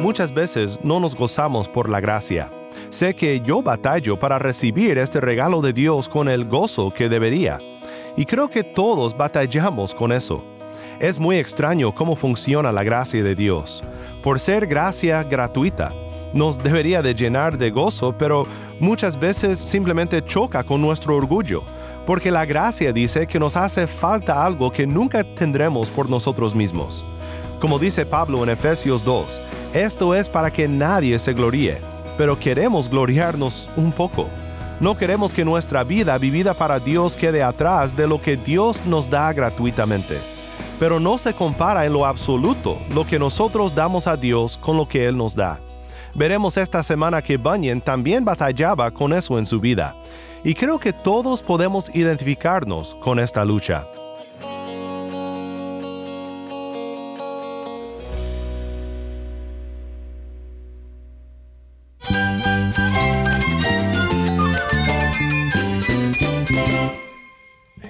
Muchas veces no nos gozamos por la gracia. Sé que yo batallo para recibir este regalo de Dios con el gozo que debería. Y creo que todos batallamos con eso. Es muy extraño cómo funciona la gracia de Dios. Por ser gracia gratuita, nos debería de llenar de gozo, pero muchas veces simplemente choca con nuestro orgullo, porque la gracia dice que nos hace falta algo que nunca tendremos por nosotros mismos. Como dice Pablo en Efesios 2, esto es para que nadie se gloríe, pero queremos gloriarnos un poco. No queremos que nuestra vida vivida para Dios quede atrás de lo que Dios nos da gratuitamente. Pero no se compara en lo absoluto lo que nosotros damos a Dios con lo que Él nos da. Veremos esta semana que Bunyan también batallaba con eso en su vida. Y creo que todos podemos identificarnos con esta lucha.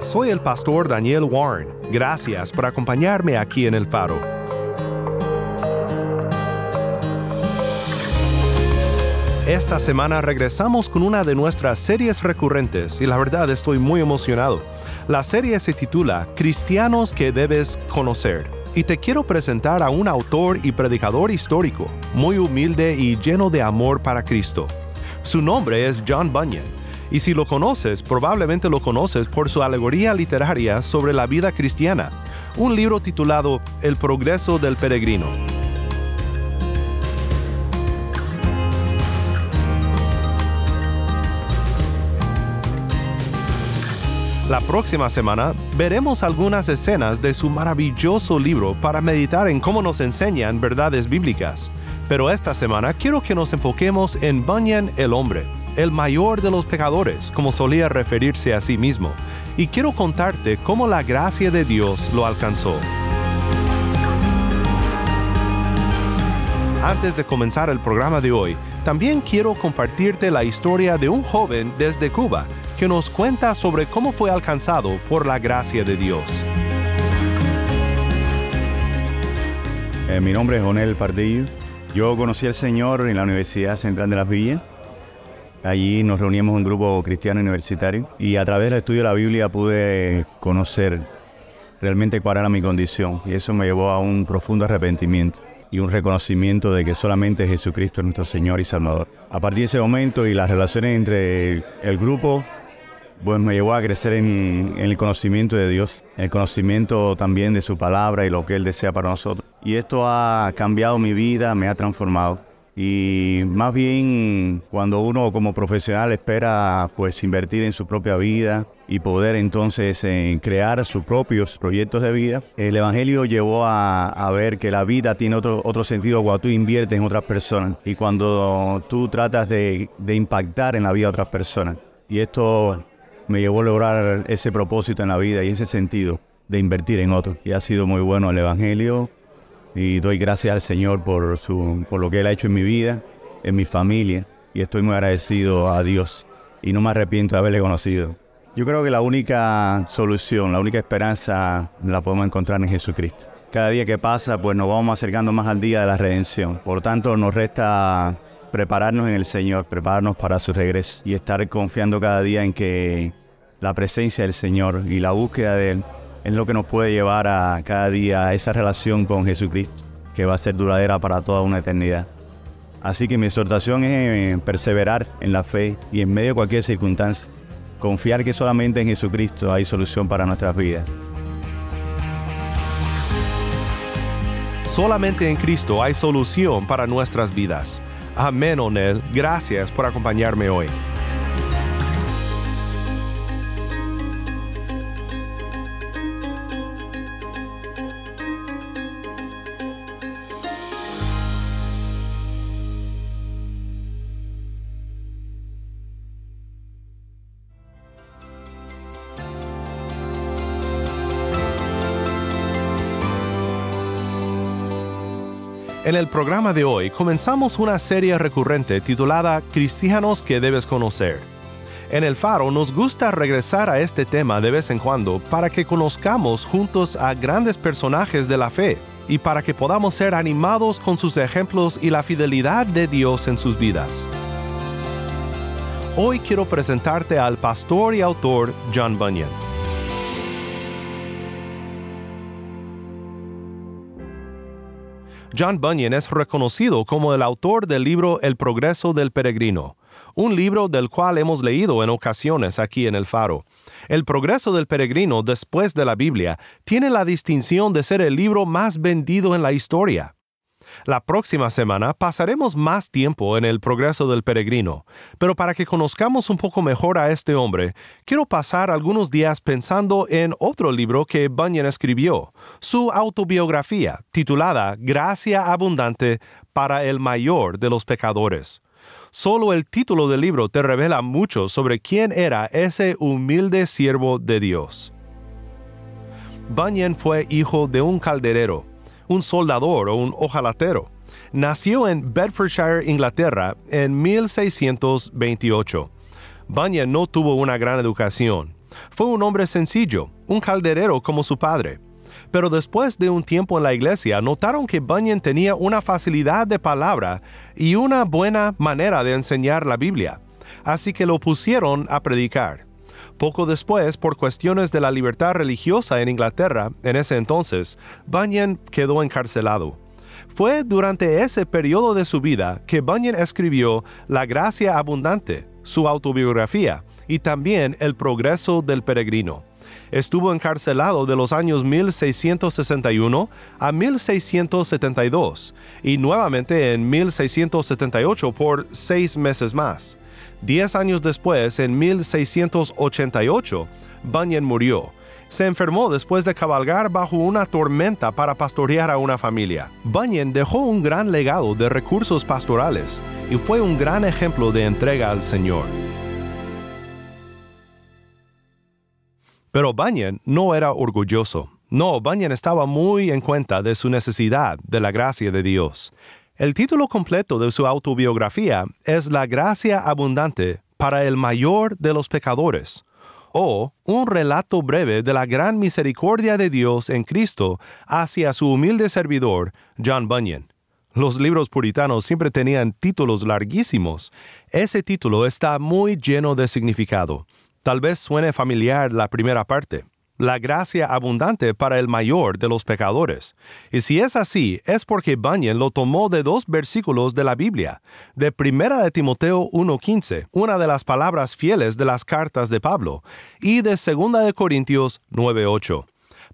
Soy el pastor Daniel Warren. Gracias por acompañarme aquí en el faro. Esta semana regresamos con una de nuestras series recurrentes y la verdad estoy muy emocionado. La serie se titula Cristianos que debes conocer y te quiero presentar a un autor y predicador histórico, muy humilde y lleno de amor para Cristo. Su nombre es John Bunyan y si lo conoces, probablemente lo conoces por su alegoría literaria sobre la vida cristiana, un libro titulado El progreso del peregrino. La próxima semana veremos algunas escenas de su maravilloso libro para meditar en cómo nos enseñan verdades bíblicas. Pero esta semana quiero que nos enfoquemos en Bunyan el hombre, el mayor de los pecadores, como solía referirse a sí mismo, y quiero contarte cómo la gracia de Dios lo alcanzó. Antes de comenzar el programa de hoy, también quiero compartirte la historia de un joven desde Cuba que nos cuenta sobre cómo fue alcanzado por la gracia de Dios. Eh, mi nombre es Jonel Pardillo. Yo conocí al Señor en la Universidad Central de las Villas. Allí nos reuníamos un grupo cristiano universitario y a través del estudio de la Biblia pude conocer realmente cuál era mi condición y eso me llevó a un profundo arrepentimiento y un reconocimiento de que solamente Jesucristo es nuestro Señor y Salvador. A partir de ese momento y las relaciones entre el grupo, pues me llevó a crecer en, el conocimiento de Dios, el conocimiento también de su palabra y lo que Él desea para nosotros. Y esto ha cambiado mi vida, me ha transformado. Y más bien cuando uno como profesional espera pues invertir en su propia vida y poder entonces eh, crear sus propios proyectos de vida, el Evangelio llevó a, ver que la vida tiene otro, otro sentido cuando tú inviertes en otras personas y cuando tú tratas de, de impactar en la vida de otras personas. Y esto me llevó a lograr ese propósito en la vida y ese sentido de invertir en otros. Y ha sido muy bueno el Evangelio y doy gracias al Señor por, su, por lo que Él ha hecho en mi vida, en mi familia, y estoy muy agradecido a Dios y no me arrepiento de haberle conocido. Yo creo que la única solución, la única esperanza la podemos encontrar en Jesucristo. Cada día que pasa, pues nos vamos acercando más al día de la redención. Por tanto, nos resta prepararnos en el Señor, prepararnos para su regreso y estar confiando cada día en que la presencia del Señor y la búsqueda de Él es lo que nos puede llevar a cada día a esa relación con Jesucristo, que va a ser duradera para toda una eternidad. Así que mi exhortación es perseverar en la fe y en medio de cualquier circunstancia, confiar que solamente en Jesucristo hay solución para nuestras vidas. Solamente en Cristo hay solución para nuestras vidas. Amén, Onel. Gracias por acompañarme hoy. En el programa de hoy comenzamos una serie recurrente titulada Cristianos que debes conocer. En el Faro nos gusta regresar a este tema de vez en cuando para que conozcamos juntos a grandes personajes de la fe y para que podamos ser animados con sus ejemplos y la fidelidad de Dios en sus vidas. Hoy quiero presentarte al pastor y autor John Bunyan. John Bunyan es reconocido como el autor del libro El progreso del peregrino, un libro del cual hemos leído en ocasiones aquí en el Faro. El progreso del peregrino después de la Biblia tiene la distinción de ser el libro más vendido en la historia. La próxima semana pasaremos más tiempo en el progreso del peregrino, pero para que conozcamos un poco mejor a este hombre, quiero pasar algunos días pensando en otro libro que Bunyan escribió, su autobiografía, titulada Gracia Abundante para el mayor de los pecadores. Solo el título del libro te revela mucho sobre quién era ese humilde siervo de Dios. Bunyan fue hijo de un calderero, un soldador o un ojalatero. Nació en Bedfordshire, Inglaterra, en 1628. Bunyan no tuvo una gran educación. Fue un hombre sencillo, un calderero como su padre. Pero después de un tiempo en la iglesia notaron que Bunyan tenía una facilidad de palabra y una buena manera de enseñar la Biblia, así que lo pusieron a predicar. Poco después, por cuestiones de la libertad religiosa en Inglaterra, en ese entonces, Bunyan quedó encarcelado. Fue durante ese periodo de su vida que Bunyan escribió La Gracia Abundante, su autobiografía, y también El Progreso del Peregrino. Estuvo encarcelado de los años 1661 a 1672 y nuevamente en 1678 por seis meses más. Diez años después, en 1688, Bunyan murió. Se enfermó después de cabalgar bajo una tormenta para pastorear a una familia. Bunyan dejó un gran legado de recursos pastorales y fue un gran ejemplo de entrega al Señor. Pero Bunyan no era orgulloso. No, Bunyan estaba muy en cuenta de su necesidad de la gracia de Dios. El título completo de su autobiografía es La gracia abundante para el mayor de los pecadores, o un relato breve de la gran misericordia de Dios en Cristo hacia su humilde servidor, John Bunyan. Los libros puritanos siempre tenían títulos larguísimos. Ese título está muy lleno de significado. Tal vez suene familiar la primera parte la gracia abundante para el mayor de los pecadores. Y si es así, es porque Bunyan lo tomó de dos versículos de la Biblia, de Primera de Timoteo 1.15, una de las palabras fieles de las cartas de Pablo, y de Segunda de Corintios 9.8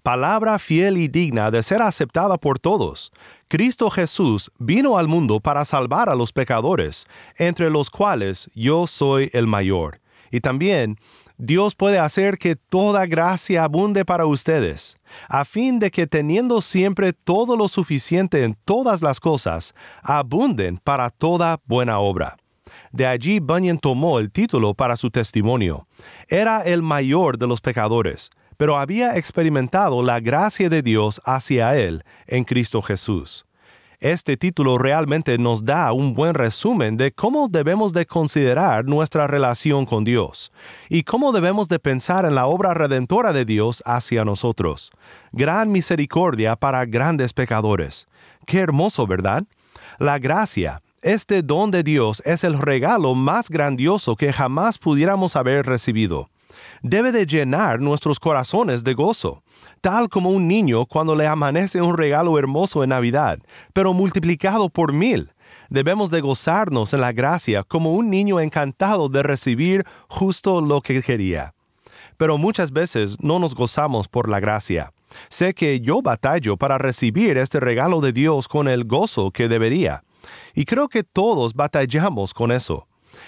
palabra fiel y digna de ser aceptada por todos. Cristo Jesús vino al mundo para salvar a los pecadores, entre los cuales yo soy el mayor. Y también Dios puede hacer que toda gracia abunde para ustedes, a fin de que teniendo siempre todo lo suficiente en todas las cosas, abunden para toda buena obra. De allí Bunyan tomó el título para su testimonio. Era el mayor de los pecadores, pero había experimentado la gracia de Dios hacia él en Cristo Jesús. Este título realmente nos da un buen resumen de cómo debemos de considerar nuestra relación con Dios y cómo debemos de pensar en la obra redentora de Dios hacia nosotros. Gran misericordia para grandes pecadores. Qué hermoso, ¿verdad? La gracia, este don de Dios es el regalo más grandioso que jamás pudiéramos haber recibido debe de llenar nuestros corazones de gozo, tal como un niño cuando le amanece un regalo hermoso en Navidad, pero multiplicado por mil. Debemos de gozarnos en la gracia como un niño encantado de recibir justo lo que quería. Pero muchas veces no nos gozamos por la gracia. Sé que yo batallo para recibir este regalo de Dios con el gozo que debería. Y creo que todos batallamos con eso.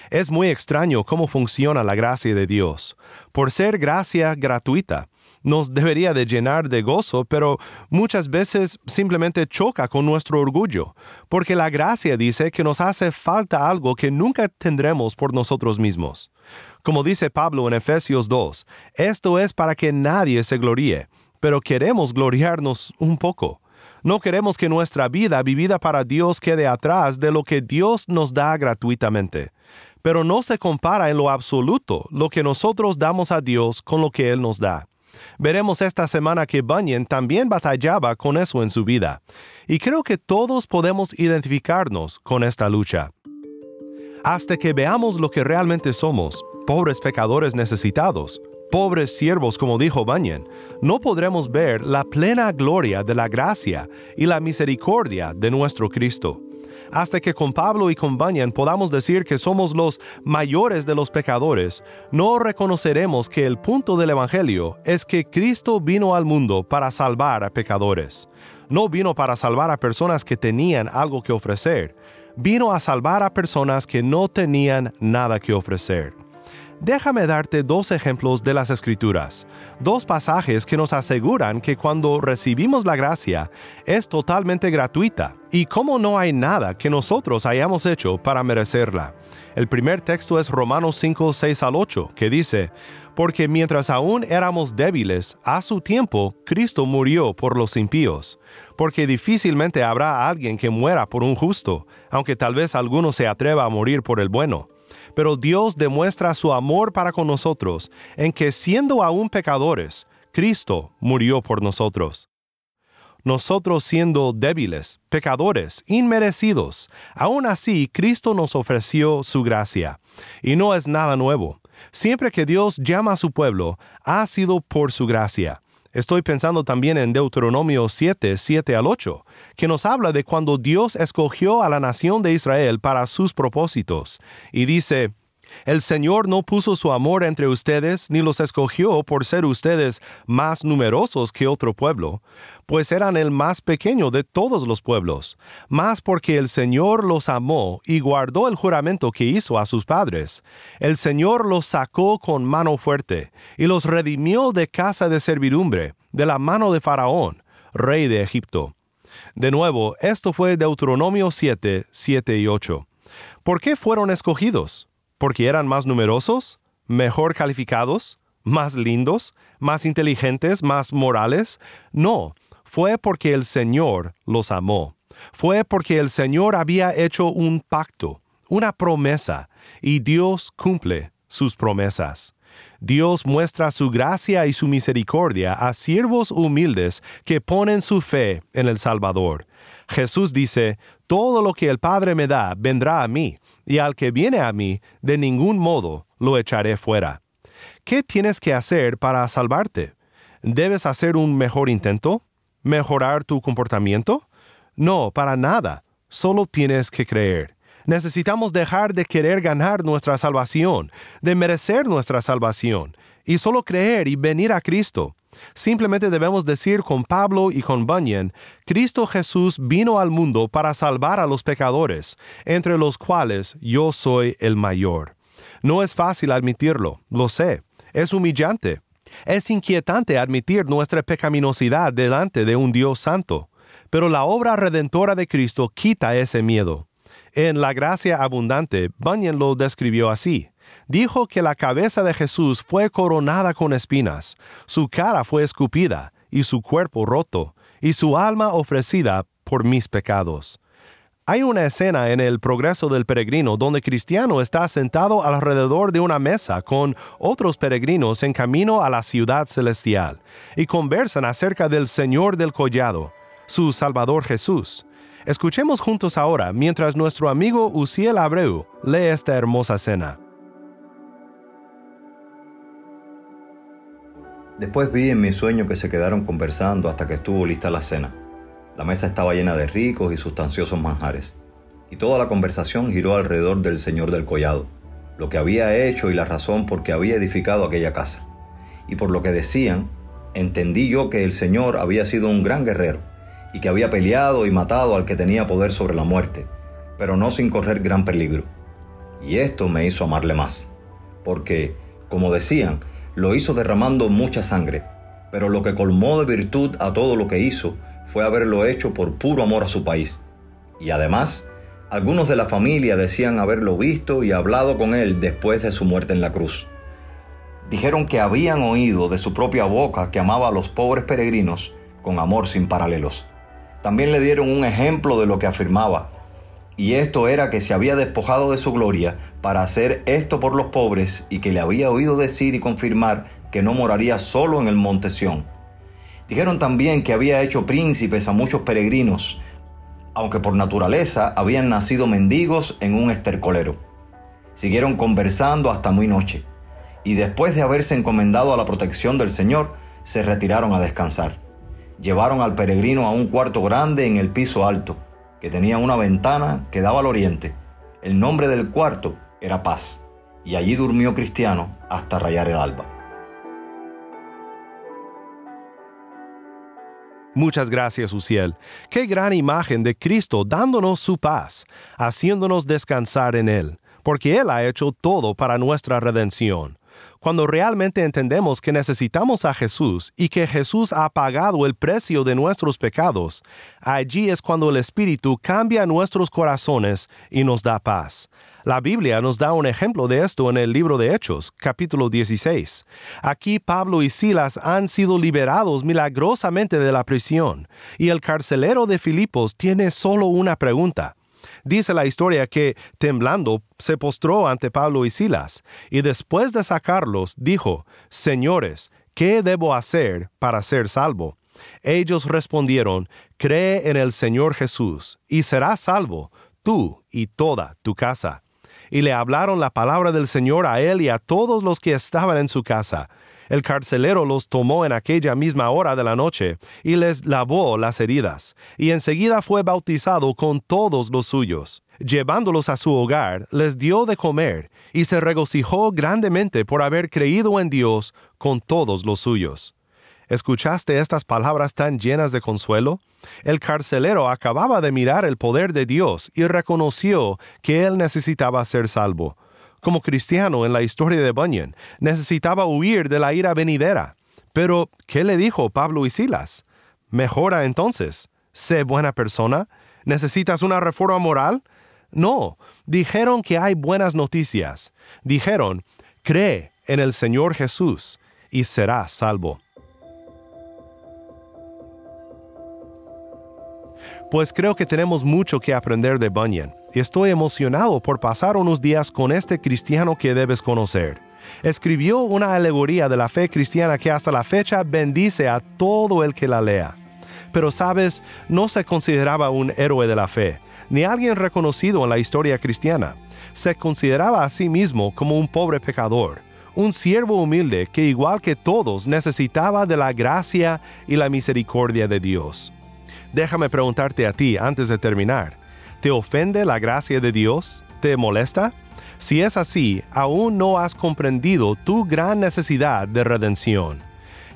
Es muy extraño cómo funciona la gracia de Dios. Por ser gracia gratuita, nos debería de llenar de gozo, pero muchas veces simplemente choca con nuestro orgullo, porque la gracia dice que nos hace falta algo que nunca tendremos por nosotros mismos. Como dice Pablo en Efesios 2, esto es para que nadie se gloríe, pero queremos gloriarnos un poco. No queremos que nuestra vida vivida para Dios quede atrás de lo que Dios nos da gratuitamente. Pero no se compara en lo absoluto lo que nosotros damos a Dios con lo que Él nos da. Veremos esta semana que Bunyan también batallaba con eso en su vida, y creo que todos podemos identificarnos con esta lucha. Hasta que veamos lo que realmente somos, pobres pecadores necesitados, pobres siervos como dijo Bunyan, no podremos ver la plena gloria de la gracia y la misericordia de nuestro Cristo hasta que con Pablo y con Bunyan podamos decir que somos los mayores de los pecadores, no reconoceremos que el punto del Evangelio es que Cristo vino al mundo para salvar a pecadores. No vino para salvar a personas que tenían algo que ofrecer, vino a salvar a personas que no tenían nada que ofrecer. Déjame darte dos ejemplos de las Escrituras, dos pasajes que nos aseguran que cuando recibimos la gracia es totalmente gratuita y como no hay nada que nosotros hayamos hecho para merecerla. El primer texto es Romanos 5, 6 al 8, que dice, Porque mientras aún éramos débiles, a su tiempo Cristo murió por los impíos, porque difícilmente habrá alguien que muera por un justo, aunque tal vez alguno se atreva a morir por el bueno pero Dios demuestra su amor para con nosotros en que siendo aún pecadores, Cristo murió por nosotros. Nosotros siendo débiles, pecadores, inmerecidos, aún así Cristo nos ofreció su gracia. Y no es nada nuevo. Siempre que Dios llama a su pueblo, ha sido por su gracia. Estoy pensando también en Deuteronomio 7, 7 al 8, que nos habla de cuando Dios escogió a la nación de Israel para sus propósitos, y dice, el Señor no puso su amor entre ustedes, ni los escogió por ser ustedes más numerosos que otro pueblo, pues eran el más pequeño de todos los pueblos, más porque el Señor los amó y guardó el juramento que hizo a sus padres. El Señor los sacó con mano fuerte, y los redimió de casa de servidumbre, de la mano de Faraón, rey de Egipto. De nuevo, esto fue Deuteronomio 7, 7 y 8. ¿Por qué fueron escogidos? ¿Porque eran más numerosos? ¿Mejor calificados? ¿Más lindos? ¿Más inteligentes? ¿Más morales? No, fue porque el Señor los amó. Fue porque el Señor había hecho un pacto, una promesa, y Dios cumple sus promesas. Dios muestra su gracia y su misericordia a siervos humildes que ponen su fe en el Salvador. Jesús dice, Todo lo que el Padre me da vendrá a mí, y al que viene a mí, de ningún modo lo echaré fuera. ¿Qué tienes que hacer para salvarte? ¿Debes hacer un mejor intento? ¿Mejorar tu comportamiento? No, para nada. Solo tienes que creer. Necesitamos dejar de querer ganar nuestra salvación, de merecer nuestra salvación, y solo creer y venir a Cristo. Simplemente debemos decir con Pablo y con Bunyan, Cristo Jesús vino al mundo para salvar a los pecadores, entre los cuales yo soy el mayor. No es fácil admitirlo, lo sé, es humillante. Es inquietante admitir nuestra pecaminosidad delante de un Dios santo, pero la obra redentora de Cristo quita ese miedo. En La Gracia Abundante, Bunyan lo describió así dijo que la cabeza de Jesús fue coronada con espinas, su cara fue escupida y su cuerpo roto, y su alma ofrecida por mis pecados. Hay una escena en el Progreso del Peregrino donde Cristiano está sentado alrededor de una mesa con otros peregrinos en camino a la ciudad celestial y conversan acerca del Señor del Collado, su Salvador Jesús. Escuchemos juntos ahora mientras nuestro amigo Uciel Abreu lee esta hermosa escena. Después vi en mi sueño que se quedaron conversando hasta que estuvo lista la cena. La mesa estaba llena de ricos y sustanciosos manjares, y toda la conversación giró alrededor del señor del collado, lo que había hecho y la razón por que había edificado aquella casa. Y por lo que decían, entendí yo que el Señor había sido un gran guerrero y que había peleado y matado al que tenía poder sobre la muerte, pero no sin correr gran peligro. Y esto me hizo amarle más, porque, como decían, lo hizo derramando mucha sangre, pero lo que colmó de virtud a todo lo que hizo fue haberlo hecho por puro amor a su país. Y además, algunos de la familia decían haberlo visto y hablado con él después de su muerte en la cruz. Dijeron que habían oído de su propia boca que amaba a los pobres peregrinos con amor sin paralelos. También le dieron un ejemplo de lo que afirmaba, y esto era que se había despojado de su gloria para hacer esto por los pobres y que le había oído decir y confirmar que no moraría solo en el monte Sión. Dijeron también que había hecho príncipes a muchos peregrinos, aunque por naturaleza habían nacido mendigos en un estercolero. Siguieron conversando hasta muy noche, y después de haberse encomendado a la protección del Señor, se retiraron a descansar. Llevaron al peregrino a un cuarto grande en el piso alto, que tenía una ventana que daba al oriente. El nombre del cuarto era Paz, y allí durmió Cristiano hasta rayar el alba. Muchas gracias, Uciel. Qué gran imagen de Cristo dándonos su paz, haciéndonos descansar en Él, porque Él ha hecho todo para nuestra redención. Cuando realmente entendemos que necesitamos a Jesús y que Jesús ha pagado el precio de nuestros pecados, allí es cuando el Espíritu cambia nuestros corazones y nos da paz. La Biblia nos da un ejemplo de esto en el libro de Hechos, capítulo 16. Aquí Pablo y Silas han sido liberados milagrosamente de la prisión, y el carcelero de Filipos tiene solo una pregunta. Dice la historia que, temblando, se postró ante Pablo y Silas, y después de sacarlos, dijo, Señores, ¿qué debo hacer para ser salvo? Ellos respondieron, Cree en el Señor Jesús, y serás salvo, tú y toda tu casa y le hablaron la palabra del Señor a él y a todos los que estaban en su casa. El carcelero los tomó en aquella misma hora de la noche y les lavó las heridas, y enseguida fue bautizado con todos los suyos. Llevándolos a su hogar, les dio de comer, y se regocijó grandemente por haber creído en Dios con todos los suyos. ¿Escuchaste estas palabras tan llenas de consuelo? El carcelero acababa de mirar el poder de Dios y reconoció que él necesitaba ser salvo. Como cristiano en la historia de Bunyan, necesitaba huir de la ira venidera. Pero, ¿qué le dijo Pablo y Silas? Mejora entonces. Sé buena persona. ¿Necesitas una reforma moral? No, dijeron que hay buenas noticias. Dijeron, cree en el Señor Jesús y serás salvo. pues creo que tenemos mucho que aprender de Bunyan estoy emocionado por pasar unos días con este cristiano que debes conocer. Escribió una alegoría de la fe cristiana que hasta la fecha bendice a todo el que la lea. Pero sabes, no se consideraba un héroe de la fe, ni alguien reconocido en la historia cristiana. Se consideraba a sí mismo como un pobre pecador, un siervo humilde que igual que todos necesitaba de la gracia y la misericordia de Dios. Déjame preguntarte a ti antes de terminar. ¿Te ofende la gracia de Dios? ¿Te molesta? Si es así, aún no has comprendido tu gran necesidad de redención.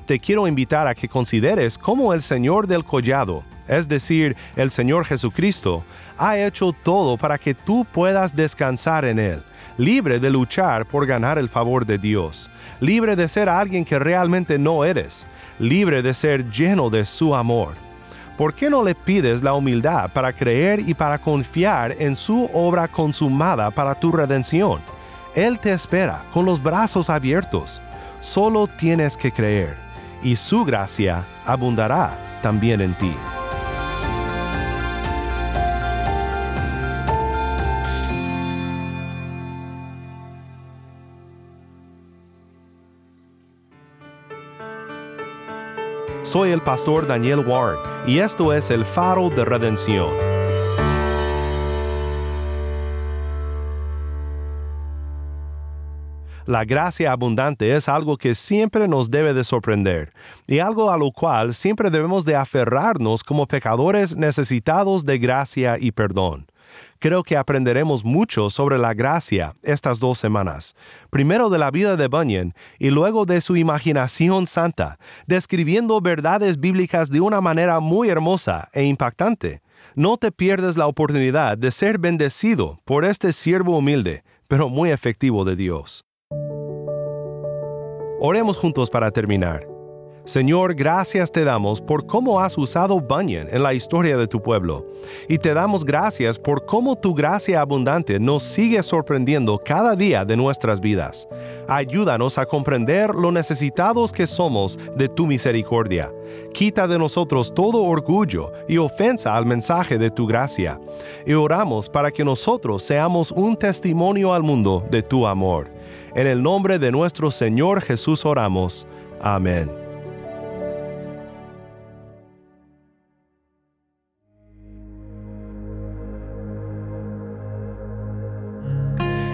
Te quiero invitar a que consideres cómo el Señor del collado, es decir, el Señor Jesucristo, ha hecho todo para que tú puedas descansar en Él, libre de luchar por ganar el favor de Dios, libre de ser alguien que realmente no eres, libre de ser lleno de su amor. ¿Por qué no le pides la humildad para creer y para confiar en su obra consumada para tu redención? Él te espera con los brazos abiertos. Solo tienes que creer, y su gracia abundará también en ti. Soy el pastor Daniel Warren y esto es el faro de redención. La gracia abundante es algo que siempre nos debe de sorprender y algo a lo cual siempre debemos de aferrarnos como pecadores necesitados de gracia y perdón. Creo que aprenderemos mucho sobre la gracia estas dos semanas. Primero de la vida de Bunyan y luego de su imaginación santa, describiendo verdades bíblicas de una manera muy hermosa e impactante. No te pierdas la oportunidad de ser bendecido por este siervo humilde, pero muy efectivo de Dios. Oremos juntos para terminar. Señor, gracias te damos por cómo has usado Bunyan en la historia de tu pueblo. Y te damos gracias por cómo tu gracia abundante nos sigue sorprendiendo cada día de nuestras vidas. Ayúdanos a comprender lo necesitados que somos de tu misericordia. Quita de nosotros todo orgullo y ofensa al mensaje de tu gracia. Y oramos para que nosotros seamos un testimonio al mundo de tu amor. En el nombre de nuestro Señor Jesús oramos. Amén.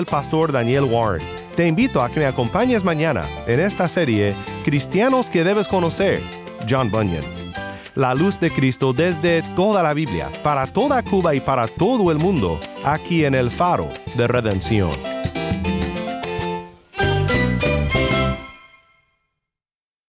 el pastor Daniel Warren. Te invito a que me acompañes mañana en esta serie Cristianos que debes conocer, John Bunyan. La luz de Cristo desde toda la Biblia, para toda Cuba y para todo el mundo, aquí en el faro de redención.